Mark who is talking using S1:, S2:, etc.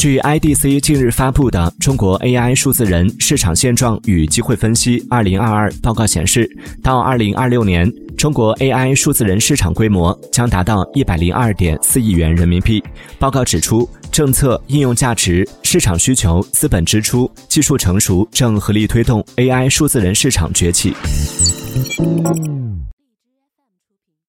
S1: 据 idc 近日发布的中国 ai 数字人市场现状与机会分析二零二二报告显示到二零二六年中国 ai 数字人市场规模将达到一百零二点四亿元人民币。报告指出政策应用价值市场需求资本支出技术成熟正合力推动 ai 数字人市场崛起。